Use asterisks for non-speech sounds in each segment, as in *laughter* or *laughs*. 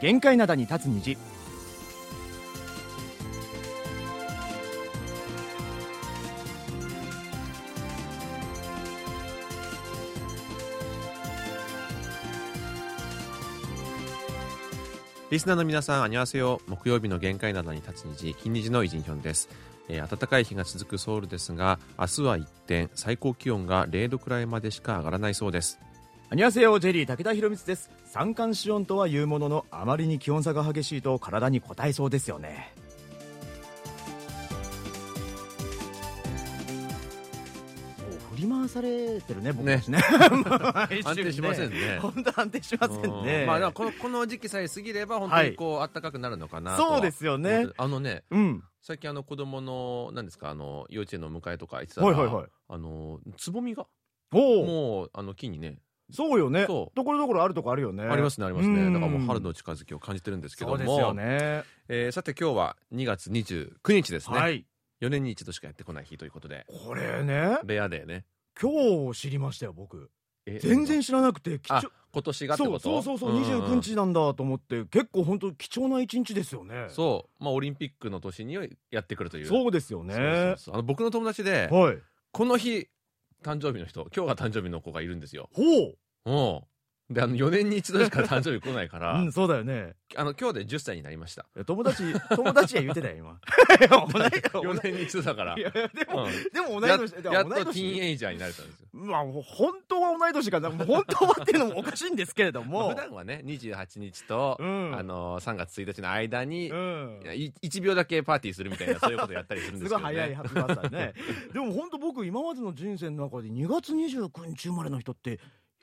限界灘に立つ虹リスナーの皆さん、あにわせよ。木曜日の限界などに立つ虹、金虹のイジンヒョンです。えー暖かい日が続くソウルですが、明日は一転、最高気温が0度くらいまでしか上がらないそうです。アニュアセヨジェリー武田博光です。三寒四温とは言うもののあまりに気温差が激しいと体に応えそうですよね。もう振り回されてるね僕たちね。安定しませんね。本当安定しませんね。うん。まあ、このこの時期さえ過ぎれば、本当にこう、暖かくなるのかなとは。そうですよね。あのね、うん。最近あの子供の、何ですか、あの、幼稚園の迎えとか行ってたら、はいはいはい。あの、つぼみが、もう、あの、木にね、そうよね。ところどころあるとこあるよね。ありますね、ありますね。うん。だからもう春の近づきを感じてるんですけども。そうですよね。えーさて今日は2月29日ですね。はい。4年に一度しかやってこない日ということで、これね。レアデーね。今日知りましたよ僕。え全然知らなくて貴あ重今年がってそうことそうそうそう、んん。29日なんだと思って結構本当貴重な一日ですよね。そう、まあオリンピックの年にやってくるという。そうですよね。そうそうそう。あの僕の友達で、はい。この日、誕生日の人、今日が誕生日の子がいるんですよ。ほうん。で、あの、4年に一度しか誕生日来ないから、う *laughs* うんそうだよね。あの、今日で10歳になりました。いや友達 *laughs* 友達は言ってたよ今。*laughs* 4年に一度だから。いやでも、うん。でも同いや年でもやっとティーンエイジャーになれたんですよ。まあ本当は同い年かな。本当はっていうのもおかしいんですけれどまあも普段はね、28日と、うん。あの、3月1日の間に、うん。い1秒だけパーティーするみたいな、そういうことやったりするんですすけど、ね。ごい早いハッピーバースデーね。でも本当僕今までの人生の中で2月29日生まれの人って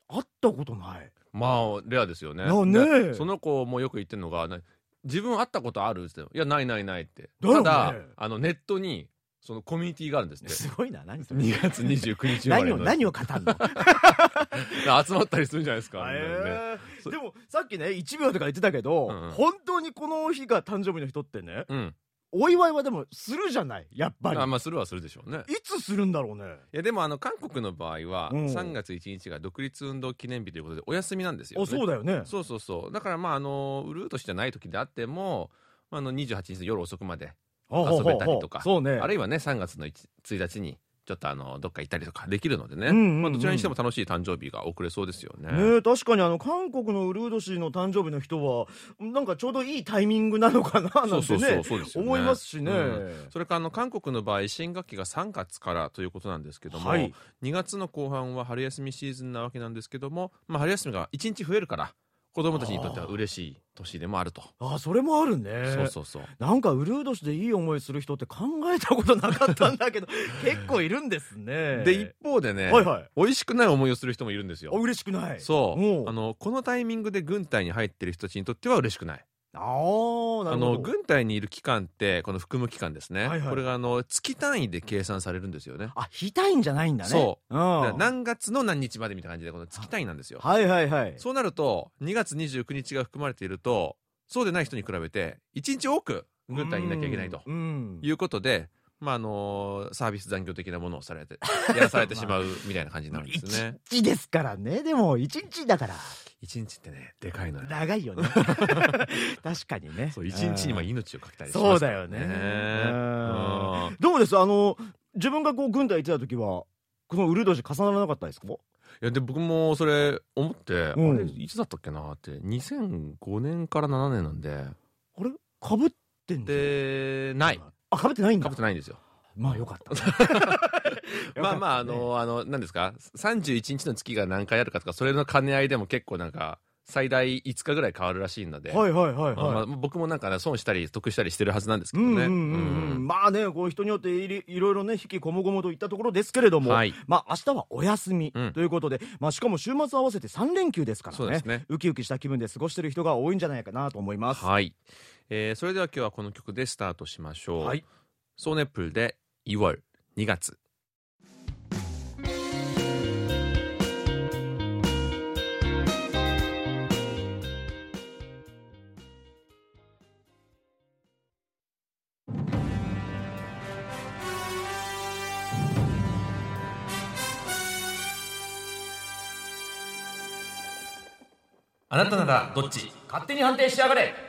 会ったことないまあ、レアですよね。なねでその子もよく言ってるのが、な自分会ったことある？って言っていや、ないないないって。ただ、あの、ネットに、そのコミュニティがあるんですって。すごいな何それ2月29日。何を何を語るの？*laughs* 集まったりするんじゃないですか。えそーでもさっきね1秒とか言ってたけど、うんうん本当にこの日が誕生日の人ってねうん。お祝いはでもするじゃない？やっぱり。あまあ、するはするでしょうね。いつするんだろうね。いや、でも、あの、韓国の場合は、うん。3月1日が独立運動記念日ということで、お休みなんですよ、ね。あそうだよね。そうそうそう。だから、まあ、あの、ウルーとしてない時であっても、あの、28日の夜遅くまで、遊べたりとか。そうね。あるいはね、3月の1 1日に、ちょっとあの、どっか行ったりとかできるのでね。まあ、どちらにしても楽しい誕生日が遅れそうですよね。ねえ確かにあの韓国のウルード氏の誕生日の人はなんかちょうどいいタイミングなのかななんてね思いますしね、うん。それからあの韓国の場合新学期が3月からということなんですけども、はい。2月の後半は春休みシーズンなわけなんですけども、まあ、春休みが1日増えるから子供たちにとっては嬉しい年でもあると、あそれもあるね。そうそうそう。なんかウルード氏でいい思いする人って考えたことなかったんだけど *laughs* 結構いるんですね。で一方でね、はいはい。美味しくない思いをする人もいるんですよ。あ嬉しくない。そう。あのこのタイミングで軍隊に入ってる人たちにとっては嬉しくないあーなあるほど。の軍隊にいる期間ってこの服務期間ですね、はいはい。これがあの月単位で計算されるんですよね。あ非単位じゃないんだね、そう。何月の何日までみたいな感じでこの月単位なんですよ。はいはいはい。そうなると2月29日が含まれているとそうでない人に比べて1日多く軍隊にいなきゃいけないとうんいうことで、まああのサービス残業的なものをされてやらされてしまうみたいな感じになるんです一ね。*laughs* 日ですからね。でも一日だから1日ってねでかいのよ。長いよね。*laughs* 確かにね。そう1日にまあうん命をかけたりしますそうだよね。うん。どうです？あの自分がこう軍隊行ってた時はこのウルド氏重ならなかったですか？いやで僕もそれ思って、うん。あれいつだったっけなって2005年から7年なんで。あれ？かぶってんでない。あかぶってないんだ。かぶってないんですよ。まあよかった。*laughs* まあまあ、あの、あの、何ですか、31日の月が何回あるかとか、それの兼ね合いでも結構なんか、最大5日ぐらい変わるらしいので、たねはいはいはい。まあ僕もなんかね、損したり得したりしてるはずなんですけどね。うんうんうん。ううん。んまあねこう人によっていろいろね引きこもごもといったところですけれども、はい。まあ明日はお休みうん。ということで、まあしかも週末合わせて3連休ですからね。そうですね。ウキウキした気分で過ごしてる人が多いんじゃないかなと思います。はい。えーそれでは今日はこの曲でスタートしましょう。はい。ソーネップルで、2 월, 2月。あなたならどっち？勝手に判定してやがれ。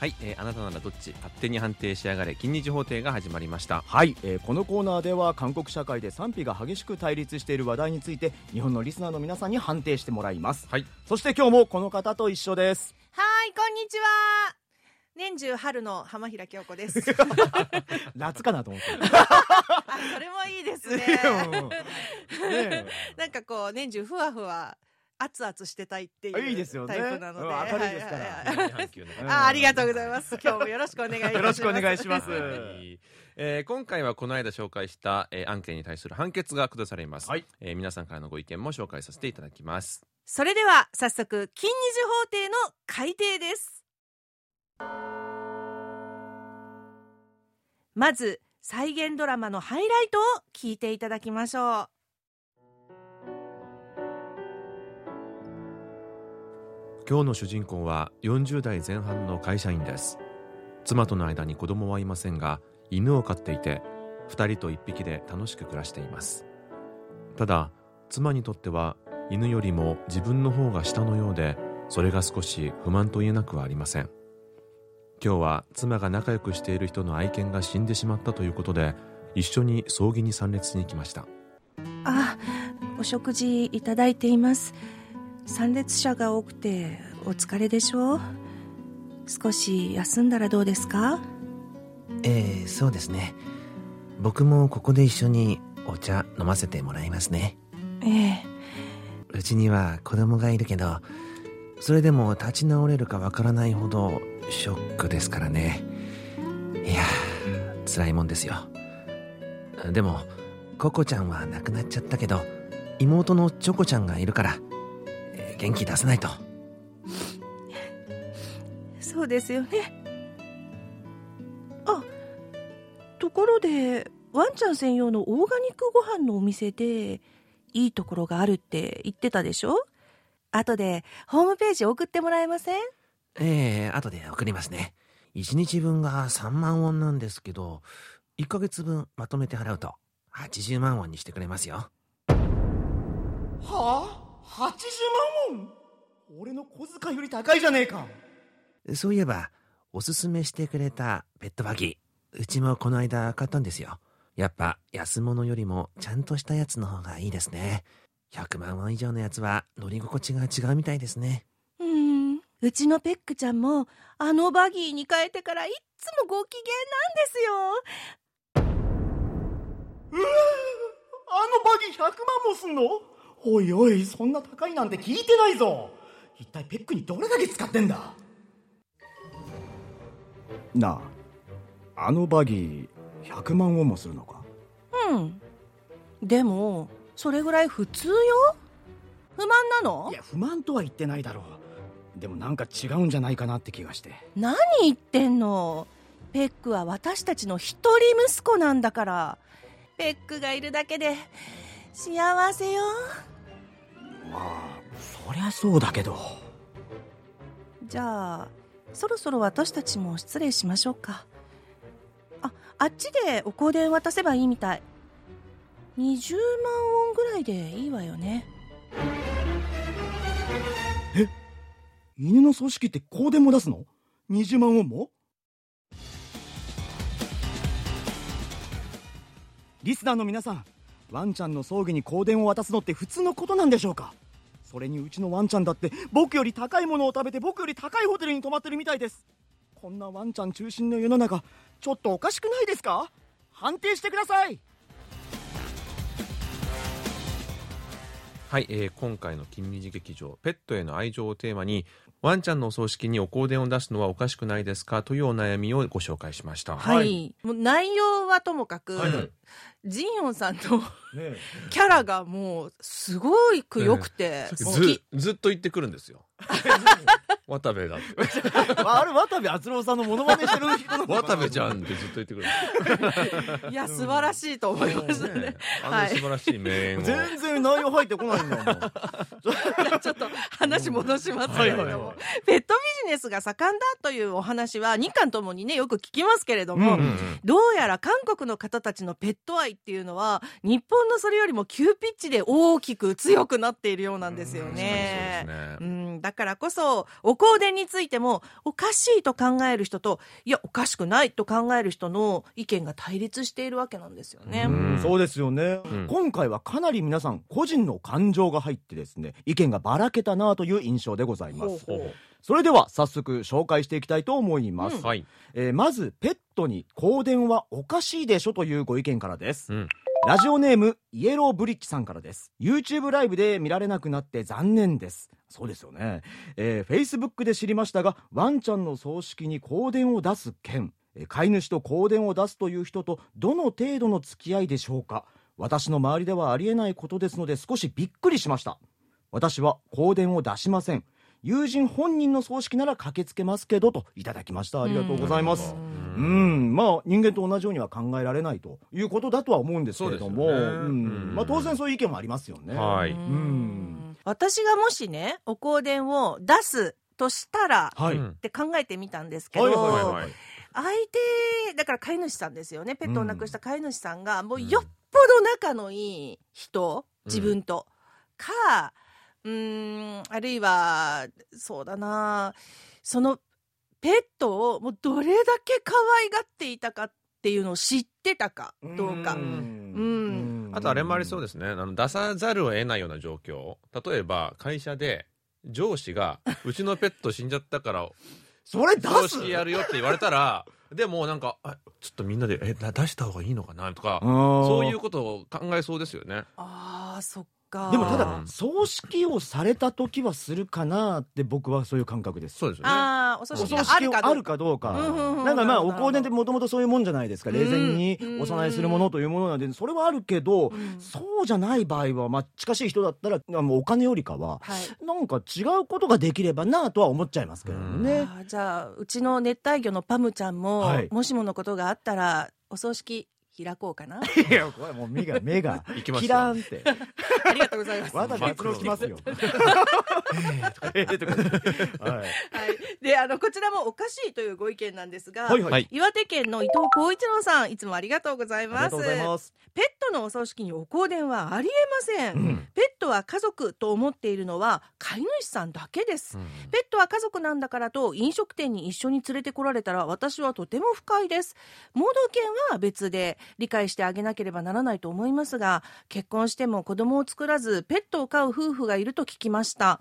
はい、えーあなたならどっち勝手に判定しやがれ金日法廷が始まりました。はい、えーこのコーナーでは韓国社会で賛否が激しく対立している話題について日本のリスナーの皆さんに判定してもらいます。はい。そして今日もこの方と一緒です。はい、こんにちは。年中春の浜平京子です。*laughs* 夏かなと思って *laughs* あ、それもいいですね。ね *laughs* なんかこう年中ふわふわ熱々してたいっていういいですよね。タイプなので、うん明るいですから。はいはいはい半球のうんあ、ありがとうございます。今日もよろしくお願いします。よろしくお願いします。はい。えー今回はこの間紹介した、えー案件に対する判決が下されます、はい。えー皆さんからのご意見も紹介させていただきます。それでは早速金日法廷の改定です。まず再現ドラマのハイライトを聞いていただきましょう。今日の主人公は40代前半の会社員です。妻との間に子供はいませんが犬を飼っていて2人と1匹で楽しく暮らしています。ただ妻にとっては犬よりも自分の方が下のようでそれが少し不満と言えなくはありません。今日は妻が仲良くしている人の愛犬が死んでしまったということで一緒に葬儀に参列しに来ました。あ、お食事いただいています。参列者が多くてお疲れでしょう。少し休んだらどうですか？ええそうですね。僕もここで一緒にお茶飲ませてもらいますね。ええ、うちには子供がいるけどそれでも立ち直れるかわからないほどショックですからね。いやー辛いもんですよ。でもココちゃんは亡くなっちゃったけど妹のチョコちゃんがいるから、えー元気出さないと。そうですよね。あ、ところでワンちゃん専用のオーガニックご飯のお店でいいところがあるって言ってたでしょ？後でホームページ送ってもらえません？ええ後で送りますね。1日分が3万ウォンなんですけど1ヶ月分まとめて払うと80万ウォンにしてくれますよ。はあ？80万ウォン。俺の小遣いより高いじゃねえか。そういえばおすすめしてくれたペットバギー。うちもこの間買ったんですよ。やっぱ安物よりもちゃんとしたやつの方がいいですね。100万ウォン以上のやつは乗り心地が違うみたいですね。うん、うちのペックちゃんもあのバギーに変えてからいっつもご機嫌なんですよ。うわあのバギー100万もすんの？おいおいそんな高いなんて聞いてないぞ。一体ペックにどれだけ使ってんだ？なああのバギー100万ウォンもするのか？うん。でも、それぐらい普通よ？不満なの？いや不満とは言ってないだろう。でもなんか違うんじゃないかなって気がして。何言ってんの？ペックは私たちの一人息子なんだから。ペックがいるだけで幸せよ。まあそりゃそうだけどじゃあ、そろそろ私たちも失礼しましょうか。あ、あっちでお香典渡せばいいみたい。20万ウォンぐらいでいいわよね。犬の葬式って香典も出すの ?20 万ウォンも？リスナーの皆さんワンちゃんの葬儀に香典を渡すのって普通のことなんでしょうか？それにうちのワンちゃんだって僕より高いものを食べて僕より高いホテルに泊まってるみたいです。こんなワンちゃん中心の世の中ちょっとおかしくないですか？判定してください！はい、えー今回の金曜劇場ペットへの愛情をテーマにワンちゃんのお葬式にお香典を出すのはおかしくないですか？というお悩みをご紹介しました。はい。もう内容はともかく、はい。はいジンヨンさんのねキャラがもうすごく良くて、好ずき。ずっと言ってくるんですよ *laughs* 渡部だ。*laughs* ってあれ渡部篤郎さんのモノマネしてる人渡部ちゃんってずっと言ってくる。*laughs* いや素晴らしいと思いましたねねあの素晴らしい名言を。全然内容入ってこないんだもん。*laughs* ちょっと話戻しますけれども、はいはいはい。ペットビジネスが盛んだというお話は日韓ともにねよく聞きますけれども、うんうんどうやら韓国の方たちのペット愛っていうのは日本のそれよりも急ピッチで大きく強くなっているようなんですよね。そうですね。うん、だからこそお香典についてもおかしいと考える人といやおかしくないと考える人の意見が対立しているわけなんですよね。うん。そうですよね、うん。今回はかなり皆さん個人の感情が入ってですね意見がばらけたなという印象でございます。ほうほう。それでは早速紹介していきたいと思います、うん。はい。えーまずペットに香典はおかしいでしょというご意見からです、うん。ラジオネームイエローブリッジさんからです。YouTube ライブで見られなくなって残念ですそうですよね、えー、Facebook で知りましたがワンちゃんの葬式に香典を出す件。えー飼い主と香典を出すという人とどの程度の付き合いでしょうか。私の周りではありえないことですので少しびっくりしました。私は香典を出しません。友人本人の葬式なら駆けつけますけどといただきました。ありがとうございます。うん。うん、まあ人間と同じようには考えられないということだとは思うんですけれども、ねうんうん。まあ、当然そういう意見もありますよね。はい。うん私がもしねお香典を出すとしたらはい、うんって考えてみたんですけど、はいはいはいはい。相手だから飼い主さんですよね。ペットを亡くした飼い主さんがもううん。よっぽど仲のいい人自分と、かうーんあるいはそうだなそのペットをもうどれだけ可愛がっていたかっていうのを知ってたかどうか。んあとあれもありそうでですね。あの出さざるを得ないような状況。例えば会社で上司がうちのペット死んじゃったから *laughs* それ出す？やるよって言われたらでもなんかあちょっとみんなでえな出した方がいいのかな？とかそそういうことを考えそうですよね。あーそっか。でもただうん葬式をされた時はするかなって僕はそういう感覚です。そうですよね。あーお葬お式があ葬式あるかどうか。なんかまあお香典ってもともとそういうもんじゃないですか。冷静にうん。お供えするものというものなんでそれはあるけど、うん。そうじゃない場合は、まあ、近しい人だったらもうお金よりかははい。なんか違うことができればなとは思っちゃいますけどね。じゃあうちの熱帯魚のパムちゃんも、はい。もしものことがあったらお葬式開こうかな。*laughs* いや、これもう目が、*laughs* 目が、行きますよ。キラーンって。ありがとうございます。わざと圧力きますよ。*laughs* えーとか。はい。はい、であのこちらもおかしいというご意見なんですが、はいはい。岩手県の伊藤浩一郎さんいつもありがとうございます。ありがとうございます。ペットのお葬式にお香典はありえません、うん。ペットは家族と思っているのは飼い主さんだけです、うん。ペットは家族なんだからと飲食店に一緒に連れてこられたら私はとても不快です。盲導犬は別で理解してあげなければならないと思いますが結婚しても子供を作らずペットを飼う夫婦がいると聞きました。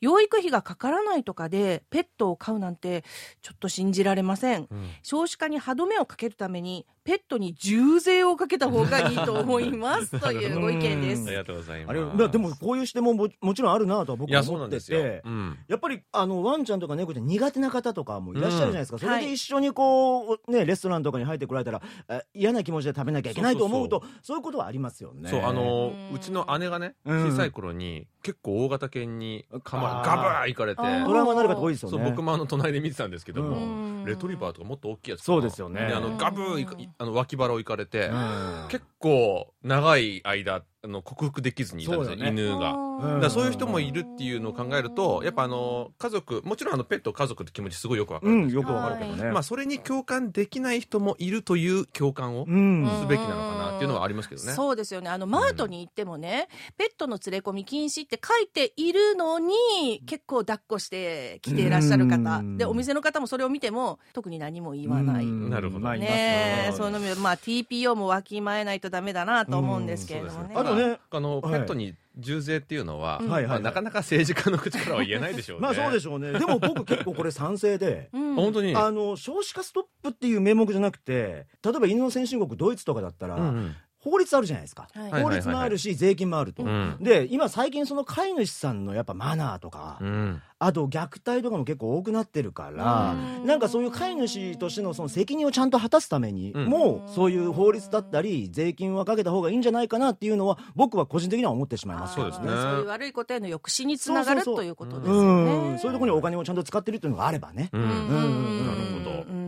養育費がかからないとかでペットを飼うなんてちょっと信じられません。うん。少子化に歯止めをかけるためにペットに重税をかけた方がいいと思います。*laughs* というご意見です。ありがとうございます。でもこういう視点もももちろんあるなとは僕は思ってなんですよ。て、うん。やっぱりあのワンちゃんとか猫ちゃん苦手な方とかもいらっしゃるじゃないですか、うんそれで一緒にこう、ね、レストランとかに入ってこられたらえ嫌な気持ちで食べなきゃいけないと思うとそういうことはありますよね。そうあのうちの姉がねうん。小さい頃に結構大型犬にかまガブー行かれて。あー。トラウマになる方多いですよね。そう僕もあの隣で見てたんですけどうもん。レトリバーとかもっと大きいやつそうですよね。であのガブーあの脇腹を行かれてうん。結構長い間あの克服できずにいたんですよね犬が。うんだからそういう人もいるっていうのを考えるとやっぱあの家族もちろんあのペット家族って気持ちすごいよくわかるんですうん、よくわかるけどね。まあそれに共感できない人もいるという共感をうん、すべきなのかなっていうのはありますけどね。そうですよね。あのマートに行ってもね、ペットの連れ込み禁止って書いているのに結構抱っこして来ていらっしゃる方。うん。でお店の方もそれを見ても特に何も言わない。うん。なるほど。まあいますねえねそういうのも、まあ、TPO もわきまえないとダメだなと思うんですけれどもね。あとねあの、はいペットに重税っていうのは、なかなか政治家の口からは言えないでしょうね。まあそうでししょうね。でも僕結構これ賛成で。*laughs* うん本当に？あの少子化ストップっていう名目じゃなくて例えば犬の先進国ドイツとかだったら、法律あるじゃないですか、はい。法律もあるし、税金もあると、うん。で今最近その飼い主さんのやっぱマナーとか、うん。あと虐待とかも結構多くなってるから、うん。なんかそういう飼い主としてのその責任をちゃんと果たすために、うん。もうそういう法律だったり税金はかけた方がいいんじゃないかなっていうのは僕は個人的には思ってしまいます。そうですね。そういう悪いことへの抑止につながるそうそうそうということですうよん。ね。そういうところにお金をちゃんと使ってるっていうのがあればね、うん。うん。うんなるほど。うん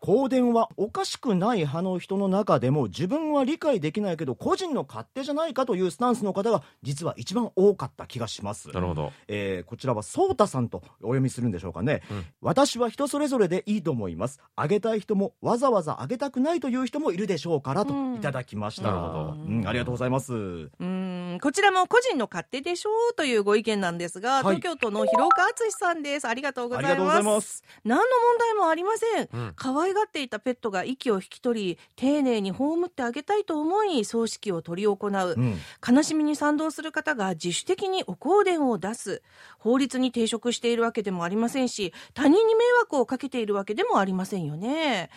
香典はおかしくない派の人の中でも自分は理解できないけど個人の勝手じゃないかというスタンスの方が実は一番多かった気がします。なるほど。えーこちらはソータさんとお読みするんでしょうかね、うん。私は人それぞれでいいと思います。あげたい人もわざわざあげたくないという人もいるでしょうからとうん。いただきました、なるほど。うんありがとうございます。うん。こちらも個人の勝手でしょうというご意見なんですが、はい。東京都の広岡敦さんです。ありがとうございます。何の問題もありません。うん。可愛がっていたペットが息を引き取り、丁寧に葬ってあげたいと思い、葬式を執り行う。うん悲しみに賛同する方が自主的にお香典を出す。法律に抵触しているわけでもありませんし、他人に迷惑をかけているわけでもありませんよね。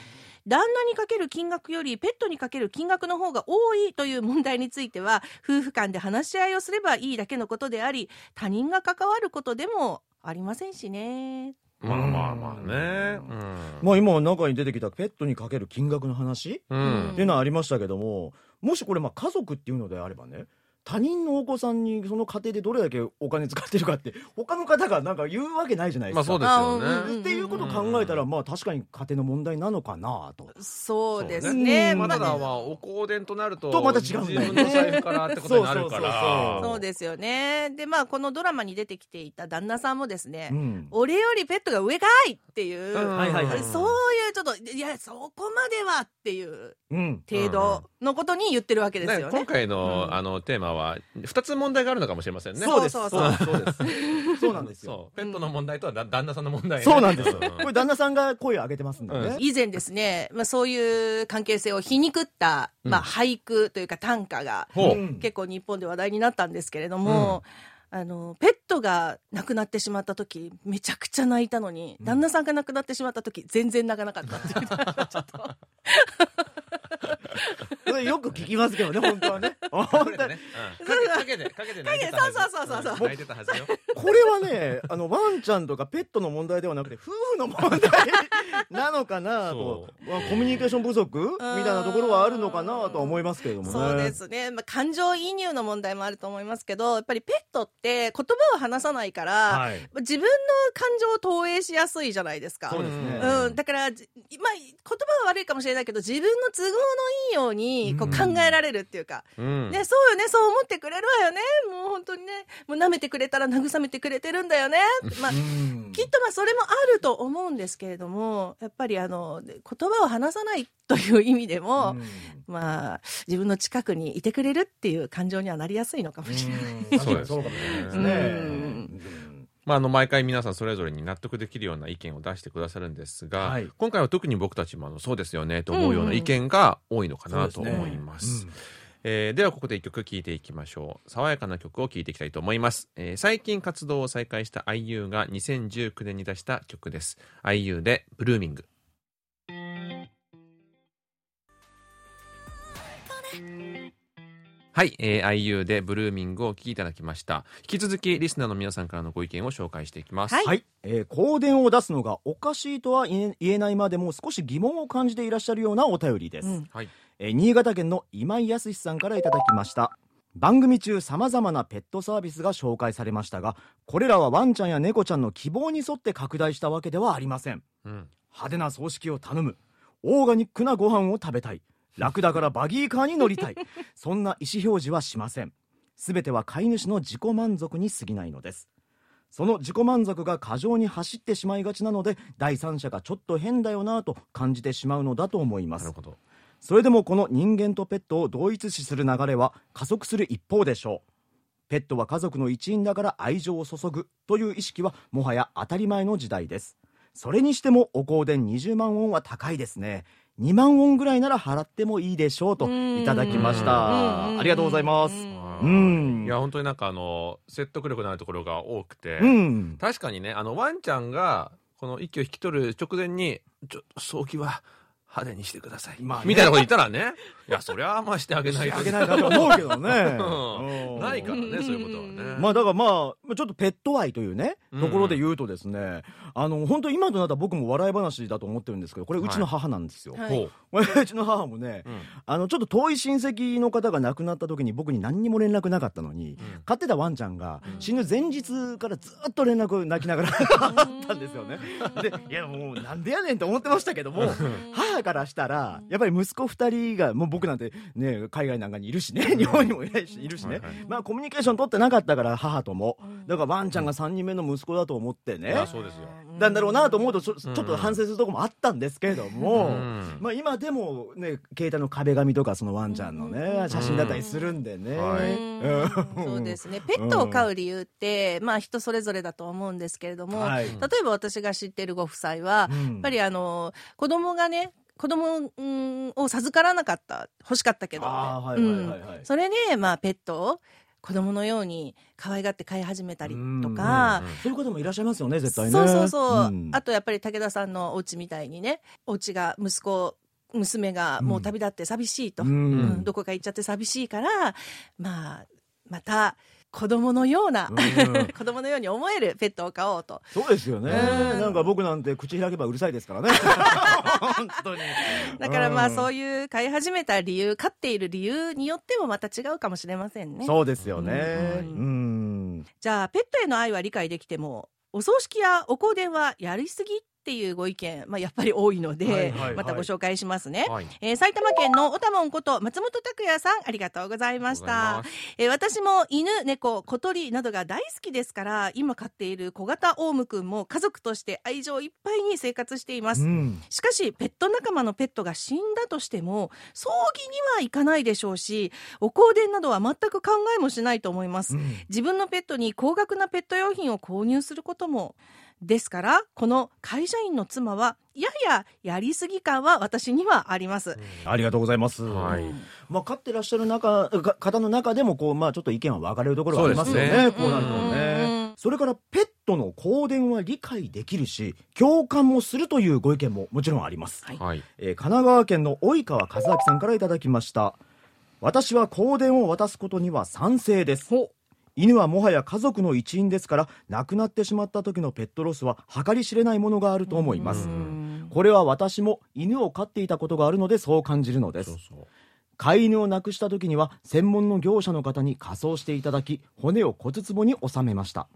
旦那にかける金額よりペットにかける金額の方が多いという問題については、夫婦間で話し合いをすればいいだけのことであり、他人が関わることでもありませんしね。まあまあまあね。まあ今中に出てきたペットにかける金額の話？うんうん。っていうのはありましたけどももしこれまあ家族っていうのであればね他人のお子さんにその家庭でどれだけお金使ってるかって *laughs* 他の方がなんか言うわけないじゃないですか。まあそうですよあうんねっていうことを考えたらまあ確かに家庭の問題なのかなと。そうですね。ね。まだまあお香典となるととまた違うんだよね。自分の財布からってことになるから。そうですよね。で、まあ、このドラマに出てきていた旦那さんもですね、うん。俺よりペットが上かいっていう、うん。はいはいはいそういうちょっと、いや、そこまではっていう。うん程度のことに言ってるわけですよね。ね今回の,、うん。あのテーマは2つ問題があるのかもしれませんね。そうですそそううそうです。そうです。そう *laughs* なんですよ。ペットの問題とはだ旦那さんの問題ね、そうなんですよ。う。これ旦那さんが声を上げてますんでね。以前ですね、まあ、そういう関係性を皮肉った、まあ、うん俳句というか短歌が結構日本で話題になったんですけれども、あのペットが亡くなってしまった時めちゃくちゃ泣いたのに、うん。旦那さんが亡くなってしまった時全然泣かなかったっていう。*laughs* ちょっと *laughs* それよく聞きますけどね *laughs* 本当はね。本当に。かけてね、うん、かけてかけて泣いてたはずそうそうそうそう泣いてたはずよ。これはね *laughs* あのワンちゃんとかペットの問題ではなくて夫婦の問題なのかなと、まあ、コミュニケーション不足みたいなところはあるのかなとは思いますけれどもね。そうですね、まあ、感情移入の問題もあると思いますけどやっぱりペットって言葉を話さないから、はい。自分の感情を投影しやすいじゃないですか。そうですね。うん、だから、じまあ、言葉は悪いかもしれないけど、自分の都合のいいようにこううん。考えられるっていうか、うん。ね、そうよね、そう思ってくれるわよね。もう本当にね、もう舐めてくれたら慰めてくれてるんだよね。まあ、うんきっとまあそれもあると思うんですけれども、やっぱりあの、言葉を話さないという意味でも、うん。まあ、自分の近くにいてくれるっていう感情にはなりやすいのかもしれない。うん。そうですねまあ、あの毎回皆さんそれぞれに納得できるような意見を出してくださるんですが、はい。今回は特に僕たちもあのそうですよねと思うような意見が多いのかなと思います。うん。えーではここで一曲聴いていきましょう。爽やかな曲を聴いていきたいと思います、えー最近活動を再開した IU が2019年に出した曲です。IU で「ブルーミング」はい、えー、IU でブルーミングをお聴きいただきました。引き続きリスナーの皆さんからのご意見を紹介していきます。はい。はい、えー香典を出すのがおかしいとは言え言えないまでも少し疑問を感じていらっしゃるようなお便りです、うん。はい。えー新潟県の今井康さんからいただきました。番組中さまざまなペットサービスが紹介されましたがこれらはワンちゃんや猫ちゃんの希望に沿って拡大したわけではありません。うん。派手な葬式を頼む。オーガニックなご飯を食べたい楽だからバギーカーに乗りたい。そんな意思表示はしません。全ては飼い主の自己満足に過ぎないのです。その自己満足が過剰に走ってしまいがちなので第三者がちょっと変だよなと感じてしまうのだと思います。なるほど。それでもこの人間とペットを同一視する流れは加速する一方でしょう。ペットは家族の一員だから愛情を注ぐという意識はもはや当たり前の時代です。それにしてもお香典20万ウォンは高いですね2万ウォンぐらいなら払ってもいいでしょうといただきました。ありがとうございます。うん。いや本当になんかあの説得力のあるところが多くて、うん。確かにねあのワンちゃんがこの息を引き取る直前にちょっと葬儀は派手にしてください。まあねみたいなこと言ったらね、いや、そりゃあんましてあげないと。あげないなと思うけどね *laughs* うんないからね、そういうことはね。まあだからまあ、ちょっとペット愛というね、うんところで言うとですね、あの、本当今となったら僕も笑い話だと思ってるんですけど、これうちの母なんですよ。はいほう。*laughs* ちの母もね、うんあの、ちょっと遠い親戚の方が亡くなった時に僕に何にも連絡なかったのに、飼ってたワンちゃんが死ぬ前日からずっと連絡泣きながら *laughs* あったんですよね。で、いやもうなんでやねんと思ってましたけども、母からしたら、やっぱり息子二人が、もう僕なんてね、海外なんかにいるしね、日本にもいないし、いるしねはいはい。まあコミュニケーション取ってなかったから、母とも。だからワンちゃんが三人目の息子だと思ってね。そうですよ。なんだろうなと思うとちょちょっと反省するところもあったんですけれども、うん。まあ、今でもね携帯の壁紙とかそのワンちゃんのね写真だったりするんでね、そうですね。ペットを飼う理由って、まあ人それぞれだと思うんですけれども、はい。例えば私が知ってるご夫妻は、うん。やっぱりあの、子供がね、子供うんを授からなかった、欲しかったけど、あーはいはいはいはい。うん。それで、まあペットを子供のように可愛がって飼い始めたりとか、そういう方もいらっしゃいますよね絶対ね。そうそうそう、ん。あとやっぱり武田さんのお家みたいにねお家が息子娘がもう旅立って寂しいと、うん。うんどこか行っちゃって寂しいからまあまた子供のような、うん。*laughs* 子供のように思えるペットを飼おうと。そうですよね。うん。なんか僕なんて口開けばうるさいですからね。*laughs* 本当に。だからまあうん。そういう飼い始めた理由飼っている理由によってもまた違うかもしれませんね。そうですよね。ううん。んじゃあペットへの愛は理解できてもお葬式やお香典はやりすぎっていうご意見、まあ、やっぱり多いので、またご紹介しますね、はい。えー埼玉県のおたもんこと松本拓也さんありがとうございました。えー私も犬猫小鳥などが大好きですから今飼っている小型オウムくんも家族として愛情いっぱいに生活しています、うん。しかしペット仲間のペットが死んだとしても葬儀には行かないでしょうしお香典などは全く考えもしないと思います、うん。自分のペットに高額なペット用品を購入することもですからこの会社員の妻はやややりすぎ感は私にはあります、ありがとうございます、はい。まあ、飼ってらっしゃる中か方の中でもこう、まあ、ちょっと意見は分かれるところはありますよね。そうですね。こうなるとうん。ねそれからペットの香典は理解できるし共感もするというご意見ももちろんあります、はい。はい。えー神奈川県の及川和明さんからいただきました。私は香典を渡すことには賛成です。ほ犬はもはや家族の一員ですから亡くなってしまった時のペットロスは計り知れないものがあると思います。うん。これは私も犬を飼っていたことがあるのでそう感じるのです。飼い犬を亡くした時には専門の業者の方に火葬していただき骨を骨壺に収めました。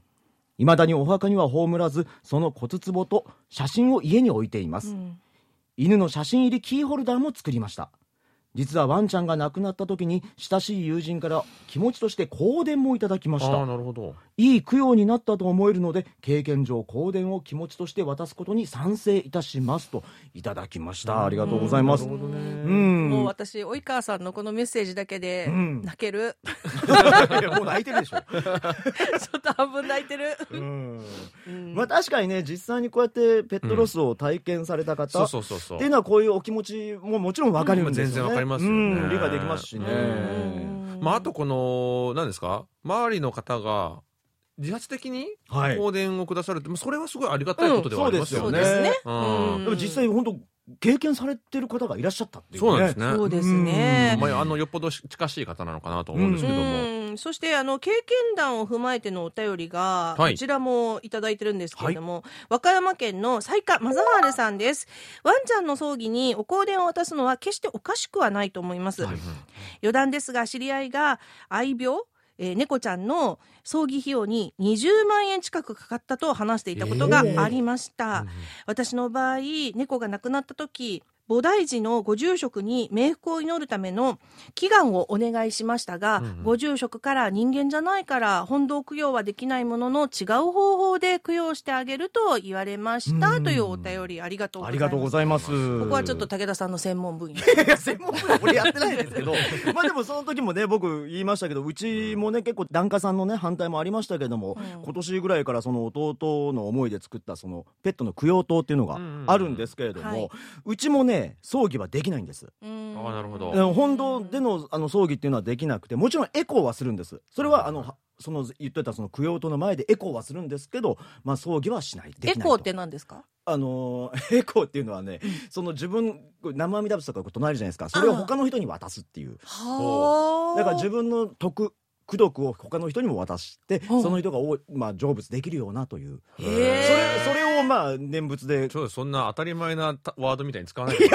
未だにお墓には葬らずその骨壺と写真を家に置いています、うん。犬の写真入りキーホルダーも作りました実はワンちゃんが亡くなった時に親しい友人から気持ちとして香典もいただきましああ、たなるほど。いい供養になったと思えるので経験上香典を気持ちとして渡すことに賛成いたしますといただきました。ありがとうございます。なるほどね。うん。もう私及川さんのこのメッセージだけでうん。泣ける、*laughs* もう泣いてるでしょ。*laughs* ちょっと半分泣いてる、うん。うん。まあ確かにね実際にこうやってペットロスを体験された方、そうっそうそうそう。ていうのはこういうお気持ちももちろんわかるんですよね、うん全然わかりますよね。うん理解できますしね、うん。まあ、あとこの、何ですか？周りの方が、自発的にはい。香典をくださるって、まあそれはすごいありがたいことではありますよね。うんそうですよね。うん。うんでも実際本当経験されてる方がいらっしゃったっていうね。そうなんですね。そうですね。まあ、あの、よっぽど近しい方なのかなと思うんですけども。うん。そしてあの経験談を踏まえてのお便りが、はい。こちらもいただいてるんですけれども、和歌山県の西下正治さんです。ワンちゃんの葬儀にお香典を渡すのは決しておかしくはないと思います、はい。余談ですが知り合いが愛病えー猫ちゃんの葬儀費用に20万円近くかかったと話していたことがありました、私の場合猫が亡くなった時菩提寺のご住職に冥福を祈るための祈願をお願いしましたが、うんうん。ご住職から人間じゃないから本堂供養はできないものの違う方法で供養してあげると言われました、うん。というお便りありがとうございます。ありがとうございます。ここはちょっと武田さんの専門分野。専門分野俺やってないですけど。*laughs* まあでもその時もね僕言いましたけどうちもね結構檀家さんのね反対もありましたけども、うん。今年ぐらいからその弟の思いで作ったそのペットの供養塔っていうのがあるんですけれども、うんはい。うちもねで葬儀はできないんです。うん。ああなるほど。本堂でのあの葬儀っていうのはできなくてもちろんエコーはするんです。それはあのはその言ってたその供養塔の前でエコーはするんですけど、まあ、葬儀はしない。できないと。エコーって何ですか？あのー *laughs* エコーっていうのはね、その自分生阿弥陀仏とか唱えるじゃないですか。それを他の人に渡すっていう。はあ。だから自分の徳功徳を他の人にも渡してその人がお、まあ、成仏できるようなという。へそれえそれをまあ念仏で。ちょっとそんな当たり前なたワードみたいに使わないで。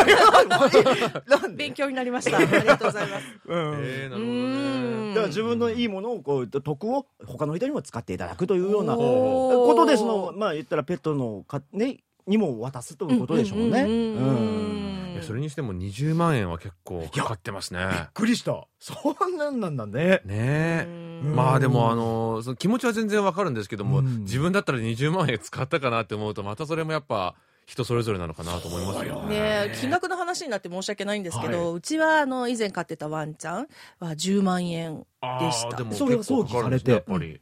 勉強になりましたありがとうございますうんえー、なうるほどねんだから自分のいいものをこう徳を他の人にも使っていただくというようなことでそのまあ言ったらペットのかねにも渡すということでしょうね。んんうんうんいやそれにしても20万円は結構かかってますね。びっくりした。そんなんなんだね。ね。まあでもあのその気持ちは全然わかるんですけども、うん。自分だったら20万円使ったかなって思うとまたそれもやっぱ人それぞれなのかなと思いますよ。ね。え金額の話になって申し訳ないんですけど、はうちはあの以前飼ってたワンちゃんは10万円でした。でもそれが結構かかるんですねやっぱり、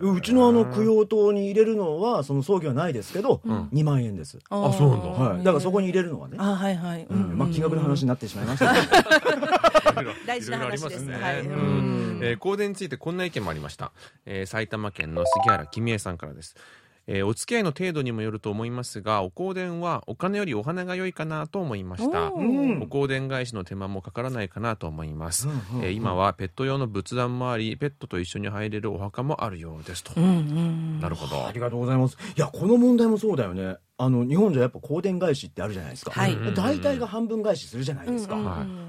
うちのあの供養塔に入れるのはその葬儀はないですけど、うん。2万円です。あそうなんだはい。だからそこに入れるのはね。あはいはい、うん。まあ金額の話になってしまいました。けど。大事な話ですね。はい。えー香典についてこんな意見もありました、えー埼玉県の杉原君江さんからです、えーお付き合いの程度にもよると思いますがお香典はお金よりお花が良いかなと思いました。お香典返しの手間もかからないかなと思います、うんうんうん。えー今はペット用の仏壇もありペットと一緒に入れるお墓もあるようですと、うんうんなるほど。ありがとうございます。いや、この問題もそうだよね。あの、日本じゃやっぱ香典返しってあるじゃないですか。はい。うん大体が半分返しするじゃないですか。うんうん。はい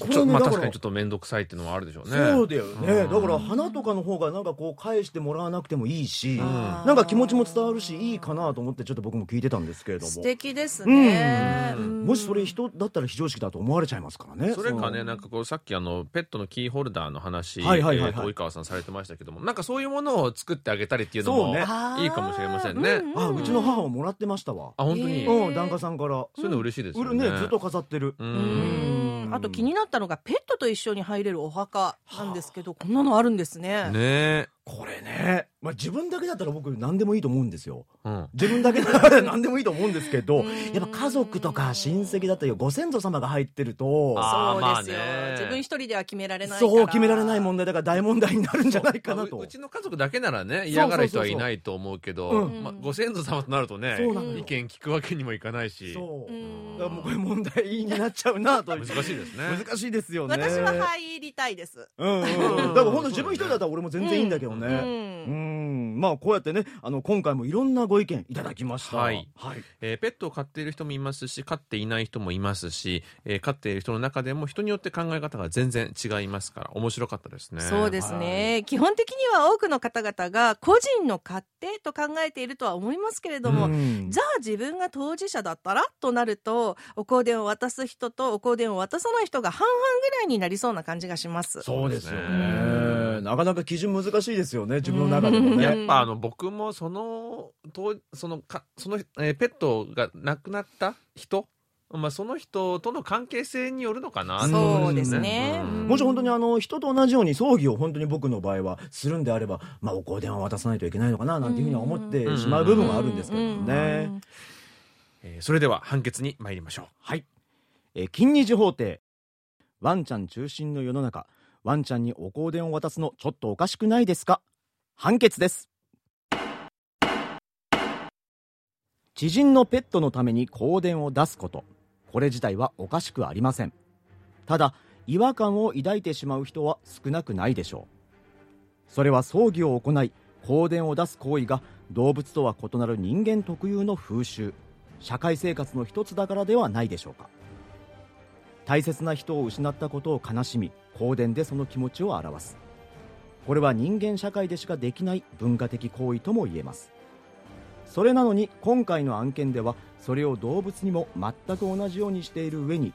こちょまあ確かにちょっと面倒くさいっていうのはあるでしょうね。そうだよね、うん。だから花とかの方がなんかこう返してもらわなくてもいいし、あーなんか気持ちも伝わるしいいかなと思ってちょっと僕も聞いてたんですけれども。素敵ですね、うん。うん。もしそれ人だったら非常識だと思われちゃいますからね。それかねのなんかこうさっきあのペットのキーホルダーの話、はいはいはいはい。えーと及川さんされてましたけどもなんかそういうものを作ってあげたりっていうのもね。いいかもしれませんね。うんあうちの母ももらってましたわ。あ本当に、うん檀家さんから。そういうの嬉しいですうよね。るねずっと飾ってる。ううんんあと気になったのがペットと一緒に入れるお墓なんですけど、こんなのあるんですね。ねえこれね、まあ、自分だけだったら僕何でもいいと思うんですよ。うん。自分だけなら *laughs* 何でもいいと思うんですけどうん。やっぱ家族とか親戚だったりご先祖様が入ってるとそうですよ、まあね自分一人では決められないから。そう決められない問題だから大問題になるんじゃないかなと。まあううちの家族だけならね嫌がる人はいないと思うけどうん。まあご先祖様となるとねそうなのよ。意見聞くわけにもいかないし。そう。うん。だからもうこれ問題になっちゃうなと。難しいですね。難しいですよね。私は入りたいです。うんうんうん。だから本当自分一人だったら俺も全然いいんだけどね。ううん。んまあこうやってねあの今回もいろんなご意見いただきました。はい。はい。えーペットを飼っている人もいますし飼っていない人もいますし、えー飼っている人の中でも人によって考え方が全然違いますから面白かったですね。そうですね、基本的には多くの方々が個人の勝手と考えているとは思いますけれども、うん。じゃあ自分が当事者だったらとなるとお香典を渡す人とお香典を渡さない人が半々ぐらいになりそうな感じがします。そうですようね。なかなか基準難しいですよね自分の中でもうん。やねっぱあの僕もそのとそのかその、えーペットが亡くなった人、まあ、その人との関係性によるのかな？そうでんすね。うん。もし本当にあの人と同じように葬儀を本当に僕の場合はするんであれば、まあ、お香典は渡さないといけないのかななんていうふうには思ってしまう部分はあるんですけどもね。えーそれでは判決に参りましょう。はい、えー金日法廷。ワンちゃん中心の世の中ワンちゃんにお香典を渡すのちょっとおかしくないですか？判決です。知人のペットのために香典を出すこと。これ自体はおかしくありません。ただ違和感を抱いてしまう人は少なくないでしょう。それは葬儀を行い香典を出す行為が動物とは異なる人間特有の風習。社会生活の一つだからではないでしょうか。大切な人を失ったことを悲しみ香典でその気持ちを表す。これは人間社会でしかできない文化的行為とも言えます。それなのに今回の案件ではそれを動物にも全く同じようにしている上に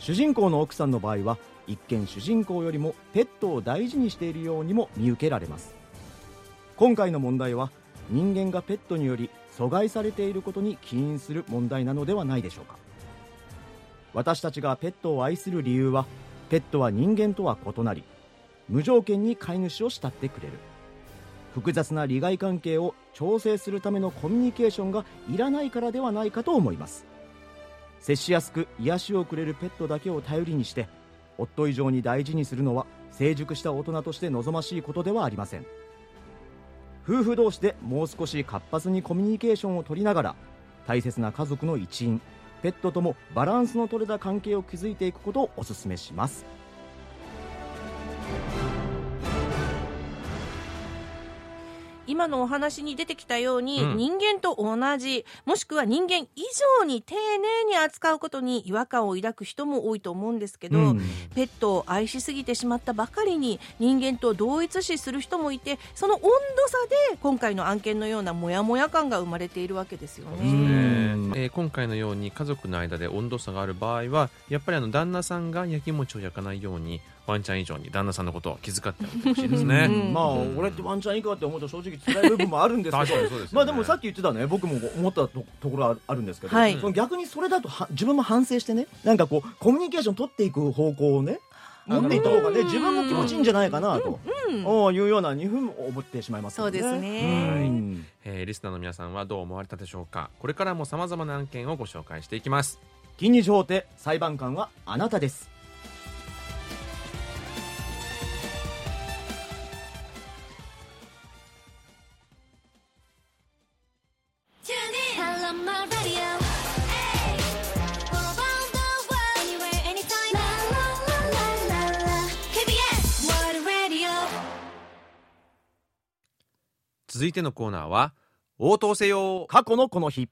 主人公の奥さんの場合は一見主人公よりもペットを大事にしているようにも見受けられます。今回の問題は人間がペットにより阻害されていることに起因する問題なのではないでしょうか。私たちがペットを愛する理由はペットは人間とは異なり無条件に飼い主を慕ってくれる。複雑な利害関係を調整するためのコミュニケーションがいらないからではないかと思います。接しやすく癒しをくれるペットだけを頼りにして夫以上に大事にするのは成熟した大人として望ましいことではありません。夫婦同士でもう少し活発にコミュニケーションを取りながら大切な家族の一員ペットともバランスの取れた関係を築いていくことをお勧めします。今のお話に出てきたように、うん。人間と同じもしくは人間以上に丁寧に扱うことに違和感を抱く人も多いと思うんですけど、うん。ペットを愛しすぎてしまったばかりに人間と同一視する人もいてその温度差で今回の案件のようなモヤモヤ感が生まれているわけですよね。えー今回のように家族の間で温度差がある場合はやっぱりあの旦那さんが焼き餅を焼かないようにワンちゃん以上に旦那さんのことを気遣ってほしいですね。うんまあ俺ってワンちゃんいいかって思うと正直辛い部分もあるんですけどまあでもさっき言ってたね僕も思ったとところはあるんですけど、はい。その逆にそれだとは自分も反省してねなんかこうコミュニケーション取っていく方向をね持っていった方がね自分も気持ちいいんじゃないかなと、うんおいうような2分思ってしまいますよね。そうですね。うん。えーリスナーの皆さんはどう思われたでしょうか？これからも様々な案件をご紹介していきます。金日法廷裁判官はあなたです続いてのコーナーは応答せよ。過去のこの日。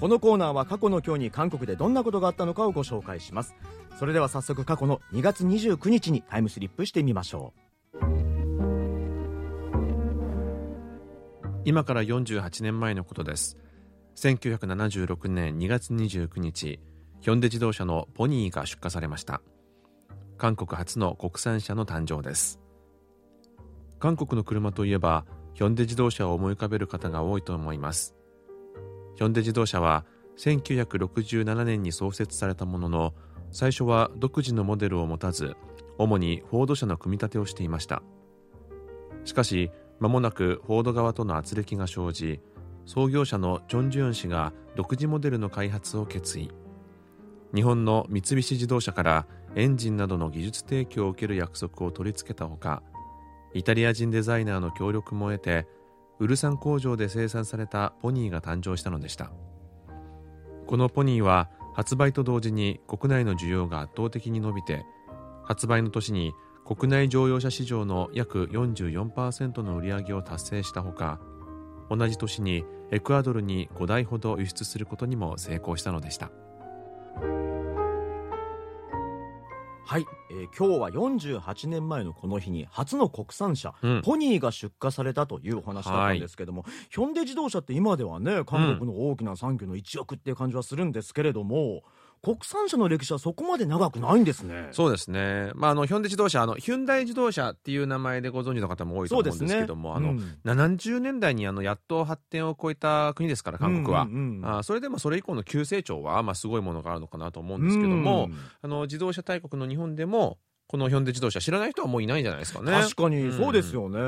このコーナーは過去の今日に韓国でどんなことがあったのかをご紹介します。それでは早速過去の2月29日にタイムスリップしてみましょ今から48年前のことです。1976年2月29日ヒョンデ自動車のポニーが出荷されました。韓国初の国産車の誕生です。韓国の車といえばヒョンデ自動車を思い浮かべる方が多いと思います。ヒョンデ自動車は1967年に創設されたものの最初は独自のモデルを持たず主にフォード車の組み立てをしていました。しかし間もなくフォード側との圧力が生じ創業者のチョン・ジュン氏が独自モデルの開発を決意。日本の三菱自動車からエンジンなどの技術提供を受ける約束を取り付けたほかイタリア人デザイナーの協力も得てウルサン工場で生産されたポニーが誕生したのでした。このポニーは発売と同時に国内の需要が圧倒的に伸びて発売の年に国内乗用車市場の約44%の売り上げを達成したほか同じ年にエクアドルに5台ほど輸出することにも成功したのでした。はい、えー今日は48年前のこの日に初の国産車、うん。ポニーが出荷されたというお話だったんですけども、ヒョンデ自動車って今ではね韓国の大きな産業の一翼っていう感じはするんですけれども国産車の歴史はそこまで長くないんですね。そうですね、まあ、あのヒョンデ自動車あのヒュンダイ自動車っていう名前でご存知の方も多いと思うんですけども、あのうん。70年代にあのやっと発展を超えた国ですから韓国は、うんうんうん。あそれでもそれ以降の急成長は、まあ、すごいものがあるのかなと思うんですけども、うん。あの自動車大国の日本でもこのヒョンデ自動車知らない人はもういないんじゃないですかね。確かにそうですよね、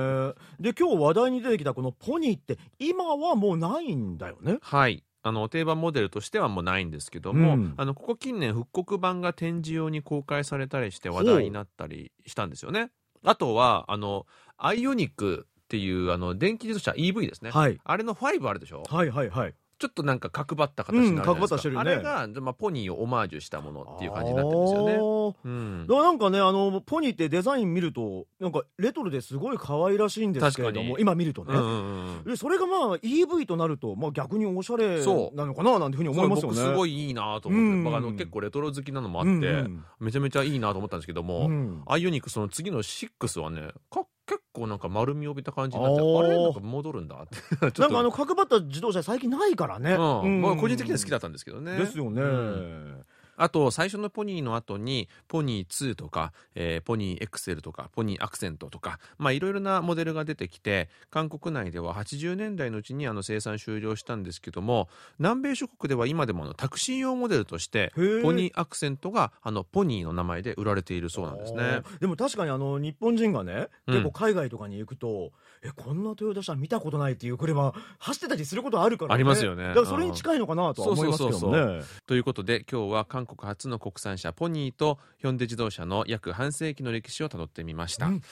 で今日話題に出てきたこのポニーって今はもうないんだよね。はいあの定番モデルとしてはもうないんですけども、うん。あのここ近年復刻版が展示用に公開されたりして話題になったりしたんですよね。あとはあのアイオニックっていうあの電気自動車 EV ですね、はい。あれの5あるでしょ？はいはいはいちょっとなんか角張った形になるじゃないですか、うんね。あれが、まあ、ポニーをオマージュしたものっていう感じになってるんですよね。うん。だからなんかねあのポニーってデザイン見るとなんかレトロですごい可愛らしいんですけれども今見るとね、うんうんうんでそれがまあ EV となると、まあ、逆におしゃれなのかななんていうふうに思いますよね。すごいいいなと思って、うん。僕あの結構レトロ好きなのもあって、うんうん。めちゃめちゃいいなと思ったんですけども、うん。アイオニックその次の6はねか結構なんか丸みを帯びた感じになってあれなんか戻るんだ。*laughs* ってなんかあの角張った自動車最近ないからね、うん。うん。まあ、個人的には好きだったんですけどね。ですよね、うんあと最初のポニーの後にポニー2とか、えーポニーエクセルとかポニーアクセントとかまあいろいろなモデルが出てきて韓国内では80年代のうちにあの生産終了したんですけども南米諸国では今でもあのタクシー用モデルとしてポニーアクセントがあのポニーの名前で売られているそうなんですね。でも確かにあの日本人がね、うん。結構海外とかに行くとえこんなトヨタ車見たことないっていう車走ってたりすることあるからね。ありますよね。だからそれに近いのかなとは思いますけどね。そうそうということで今日は韓国初の国産車ポニーとヒョンデ自動車の約半世紀の歴史をたどってみました、うん。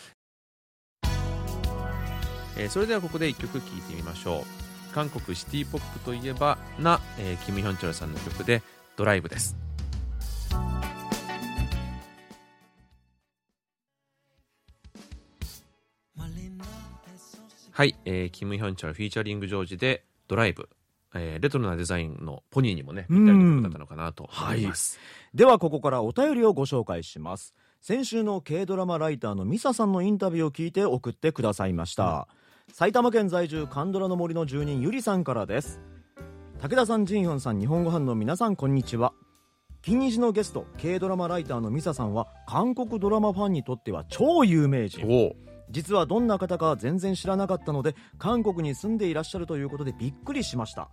えーそれではここで一曲聴いてみましょう。韓国シティポップといえばな、えーキム・ヒョンチョルさんの曲で「ドライブ」ですはい、えーキム・ヒョンチョルフィーチャリングジョージで「ドライブ」えーレトロなデザインのポニーにもねぴったりの曲だったのかなと思います、ではここからお便りをご紹介します。先週の軽ドラマライターのミサさんのインタビューを聞いて送ってくださいました、埼玉県在住カンドラの森の住人ゆりさんからです。武田さんジンヒョンさん日本語班の皆さんこんにちは。金日のゲスト軽ドラマライターのミサさんは韓国ドラマファンにとっては超有名人。おお実はどんな方か全然知らなかったので韓国に住んでいらっしゃるということでびっくりしました。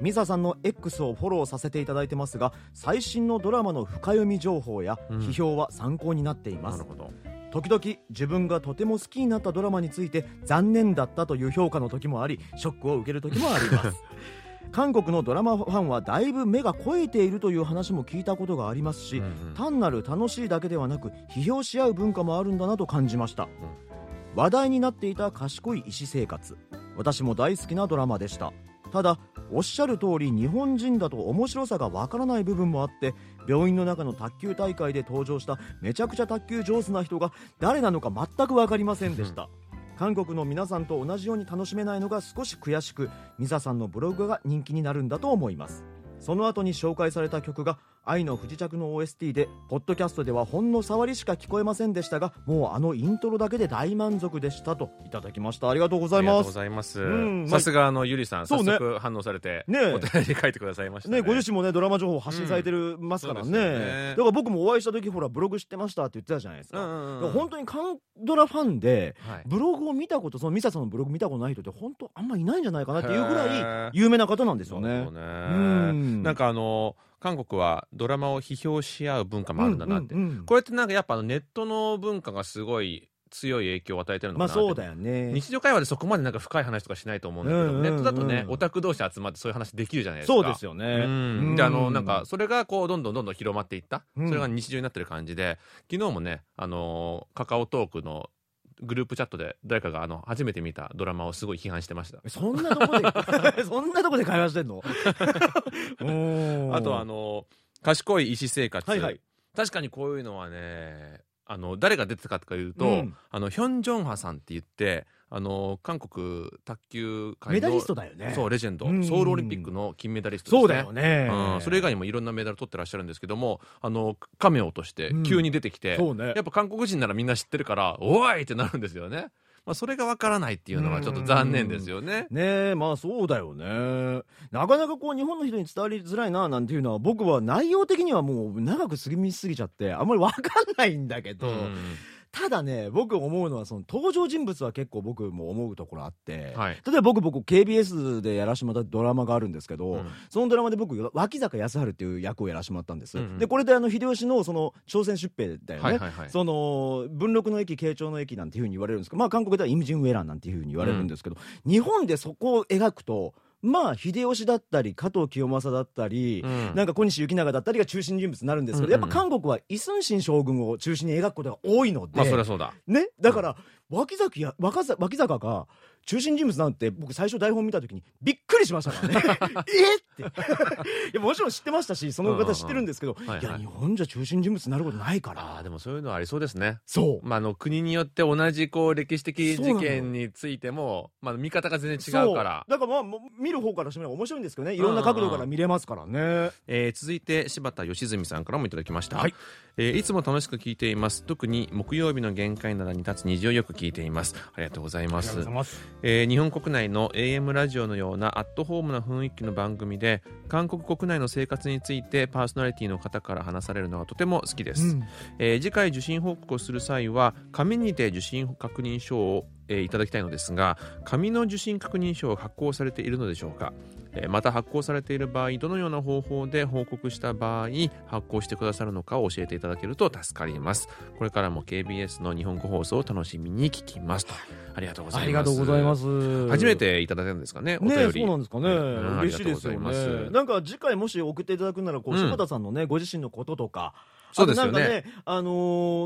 ミサさんの X をフォローさせていただいてますが最新のドラマの深読み情報やうん。批評は参考になっています、なるほど。時々自分がとても好きになったドラマについて残念だったという評価の時もありショックを受ける時もあります。*laughs* 韓国のドラマファンはだいぶ目が肥えているという話も聞いたことがありますし、うんうん。単なる楽しいだけではなく批評し合う文化もあるんだなと感じました、話題になっていた賢い医師生活。私も大好きなドラマでした。ただおっしゃる通り日本人だと面白さがわからない部分もあって病院の中の卓球大会で登場しためちゃくちゃ卓球上手な人が誰なのか全く分かりませんでした。韓国の皆さんと同じように楽しめないのが少し悔しくミサさんのブログが人気になるんだと思います。その後に紹介された曲が「愛の不時着」の OST でポッドキャストではほんの触りしか聞こえませんでしたがもうあのイントロだけで大満足でしたといただきました。ありがとうございありがとうごますざいます。うんさすがあのゆりさんそうね。早速反応されてねえ。お便り書いてくださいましたね。ね、ご自身もねドラマ情報発信されてる、ますからね。だから僕もお会いした時ほらブログ知ってましたって言ってたじゃないですか,、本当にカンドラファンではい。ブログを見たことそのミサさんのブログ見たことない人って本当あんまいないんじゃないかなっていうぐらへいー。有名な方なんですよね。うん。なんかあの韓国はドラマを批評し合う文化もあるんだなって、うんうんうん。これってなんかやっぱネットの文化がすごい強い影響を与えてるのかなって、まあそうだよね。日常会話でそこまでなんか深い話とかしないと思うんだけど、うんうんうん。ネットだとねオタク同士集まってそういう話できるじゃないですか。そうですよね。うん。であのなんかそれがこうどんどんどんどん広まっていった、うん。それが日常になってる感じで昨日もねあのカカオトークのグループチャットで誰かがあの初めて見たドラマをすごい批判してました。そんなとこで *laughs* そんなとこで会話してんの？*laughs* あとあの賢い医師生活、はいはい。確かにこういうのはねあの誰が出てたかというと、うん。あのヒョン・ジョンハさんって言ってあの韓国卓球界のメダリストだよね。そうレジェンド、うん。ソウルオリンピックの金メダリストですねそうだよね、うん、それ以外にもいろんなメダル取ってらっしゃるんですけどもあのカメオとして急に出てきて、そうね。やっぱ韓国人ならみんな知ってるからおいってなるんですよね、まあ、それがわからないっていうのはちょっと残念ですよね。ねえまあそうだよね。なかなかこう日本の人に伝わりづらいななんていうのは僕は内容的にはもう長く過ぎすぎちゃってあんまり分かんないんだけど、うんただね僕思うのはその登場人物は結構僕も思うところあって、はい。例えば僕僕 KBS でやらしてもらったドラマがあるんですけど、うん。そのドラマで僕脇坂康治っていう役をやらしてもらったんです、うんうん。でこれであの秀吉のその朝鮮出兵だよね、はいはいはい。その文禄の駅慶長の駅なんていうふうに言われるんですけどまあ韓国ではイムジンウェランなんていうふうに言われるんですけど、日本でそこを描くとまあ秀吉だったり加藤清正だったり、うん。なんか小西行長だったりが中心人物になるんですけど、うんうん。やっぱ韓国はイ・スンシン将軍を中心に描くことが多いので、まあそりゃそうだ。ね、だから、脇崎や若さ脇坂が中心人物なんて僕最初台本見た時にびっくりしましたからね。*laughs* えって。いやもちろん知ってましたしその方知ってるんですけど、うんうんはいはい。いや日本じゃ中心人物になることないから。あーでもそういうのはありそうですね。そう。まあ、あの国によって同じこう歴史的事件についても、まあ、見方が全然違うから。だからまあ見る方からしてみれば面白いんですけどね。いろんな角度から見れますからね、えー続いて柴田義純さんからもいただきました、はい。えーいつも楽しく聞いています。特に木曜日の限界などに立つ虹をよく聞いています。ありがとうございますえー日本国内の AM ラジオのようなアットホームな雰囲気の番組で韓国国内の生活についてパーソナリティの方から話されるのがとても好きです、うん。えー次回受診報告をする際は紙にて受診確認書を、えーいただきたいのですが紙の受診確認書は発行されているのでしょうか？えーまた発行されている場合どのような方法で報告した場合発行してくださるのかを教えていただけると助かります。これからも KBS の日本語放送を楽しみに聞きますと。ありがとうございます。ありがとうございます。初めていただけるんですかね？おね便り。そうなんですかね、うん嬉しいですよね。なんか次回もし送っていただくならこう、うん。柴田さんのねご自身のこととかそうですよね。あとなんかね、あの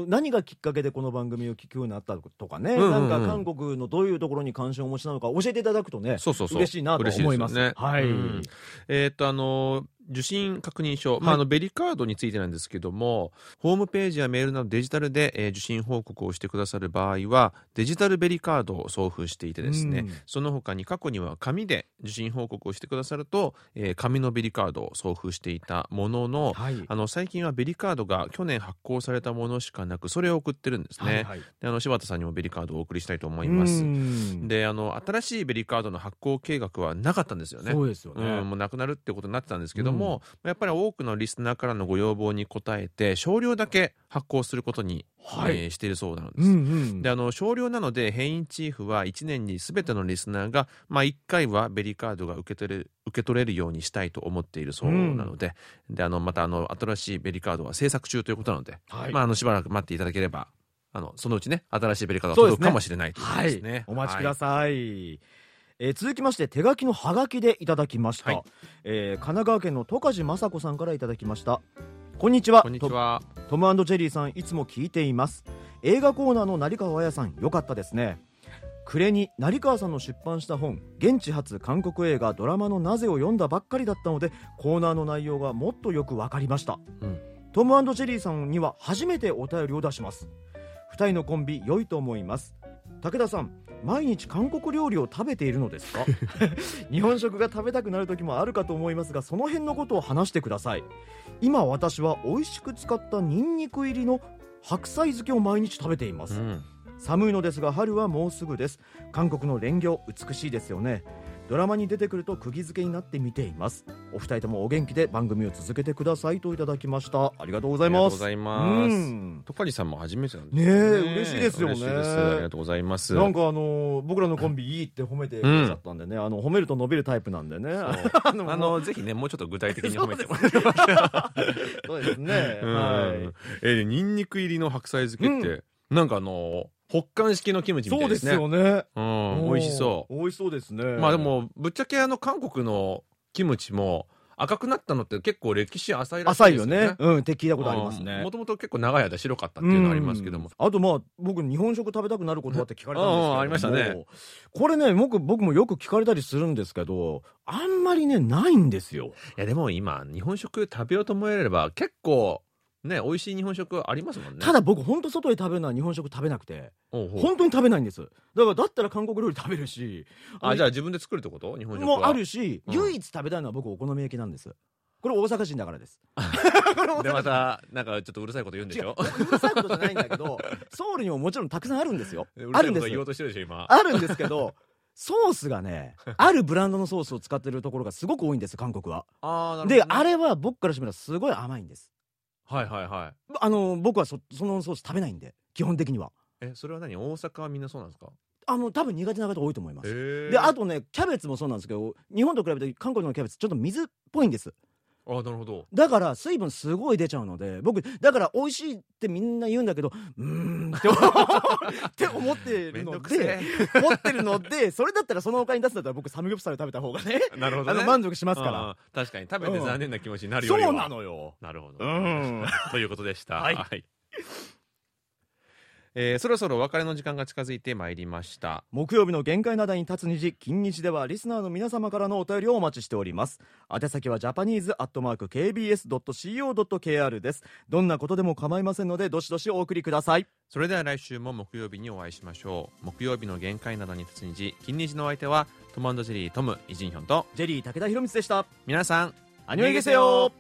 ー何がきっかけでこの番組を聞くようになったとかね、うんうんうん。なんか韓国のどういうところに関心をお持ちなのか教えていただくとねそうそうそう。嬉しいなと思います。すよね。はい。うん。えーっとあの受診確認書、まあ、あのベリカードについてなんですけども、ホームページやメールなどデジタルで、えー受診報告をしてくださる場合はデジタルベリカードを送付していてですね、うん。その他に過去には紙で受診報告をしてくださると、えー紙のベリカードを送付していたものの、はい。あの最近はベリカードが去年発行されたものしかなくそれを送ってるんですね、はいはい。であの柴田さんにもベリカードをお送りしたいと思います。うん。であの新しいベリカードの発行計画はなかったんですよね。そうですよね、うん、もうなくなるってことになってたんですけども、やっぱり多くのリスナーからのご要望に応えて少量だけ発行することに、はい。えーしているそうなんです。うんうん。であの少量なのでヘインチーフは1年に全てのリスナーが、まあ、1回はベリカードが受け取れる受け取れるようにしたいと思っているそうなので,、であのまたあの新しいベリカードは制作中ということなので、はい。まあ、あのしばらく待っていただければあのそのうちね新しいベリカードが届くかもしれないということはいですね。お待ちくだささい、えー続きまして手書きのハガキでいただきました、はい。えー神奈川県の十梶雅子さんからいただきました。こんにちは。こんにちは。トムジェリーさんいつも聞いています。映画コーナーの成川彩さんよかったですね。暮れに成川さんの出版した本現地発韓国映画ドラマのなぜを読んだばっかりだったのでコーナーの内容がもっとよく分かりました、うん。トムジェリーさんには初めてお便りを出します。二人のコンビ良いと思います。武田さん毎日韓国料理を食べているのですか？*laughs* 日本食が食べたくなる時もあるかと思いますがその辺のことを話してください。今私は美味しく使ったニンニク入りの白菜漬けを毎日食べています、うん。寒いのですが春はもうすぐです。韓国の蓮魚美しいですよねドラマに出てくると釘付けになって見ています。お二人ともお元気で番組を続けてくださいといただきました。ありがとうございます。ありがとうございます。うん。トカリさんも初めてなんですね。え嬉しいですよね。嬉しいです。ありがとうございます。なんかあのー僕らのコンビいいって褒めてくださったんでね、あの褒めると伸びるタイプなんでね。*laughs* あのぜひねもうちょっと具体的に褒めてもらそうですね、*laughs* うん。はい。えーニンニク入りの白菜漬けって、なんかあの北韓式のキムチみたそですいうですね。よね。うん、美味しそう。美味しそうですね。まあでもぶっちゃけあの韓国のキムチも赤くなったのって結構歴史浅いらしい浅いよですよね。ねうんって聞いたことありますね。もともと結構長い間白かったっていうのはありますけども。うん。あとまあ僕日本食食べたくなることはって聞かれたんですけど。ありましたね。これね僕僕もよく聞かれたりするんですけどあんまりねないんですよ。いやでも今日本食食べようと思えれば結構ね美味しい日本食ありますもんね。ただ僕本当外で食べるのは日本食食べなくて。本当に食べないんです。だからだったら韓国料理食べるし。あじゃあ自分で作るってこと？日本食は。もあるし、うん。唯一食べたいのは僕お好み焼きなんです。これ大阪人だからです。*laughs* でまたなんかちょっとうるさいこと言うんでしょ？うるさいことじゃないんだけどソウルにももちろんたくさんあるんですよ。あるんです。言おうとしてるでしょ今。あるんですけどソースがねあるブランドのソースを使ってるところがすごく多いんです韓国は。あーであれは僕からしてみればすごい甘いんですはいはいはい。あの僕はそそのソース食べないんで基本的には。えそれは何？大阪はみんなそうなんですか？あの多分苦手な方多いと思います。であとねキャベツもそうなんですけど日本と比べて韓国のキャベツちょっと水っぽいんですあなるほど。だから水分すごい出ちゃうので僕だから美味しいってみんな言うんだけどうーん *laughs* って思ってるので思ってるのでそれだったらそのお金に出すんだったら僕サムギョプサル食べた方がねえなるほどね。満足しますから。確かに。食べてうん残念な気持ちになるよりは。そうなのよ。なるほどうん。*laughs* ということでした。はいえーそろそろお別れの時間が近づいてまいりました。木曜日の限界灘に立つ虹金日ではリスナーの皆様からのお便りをお待ちしております。宛先はジャパニーズアットマーク KBS.CO.KR です。どんなことでも構いませんのでどしどしお送りください。それでは来週も木曜日にお会いしましょう。木曜日の限界などに立つ日金日のお相手はトムジェリートムイジンヒョンとジェリー武田博光でした。皆さんアニョイゲセヨ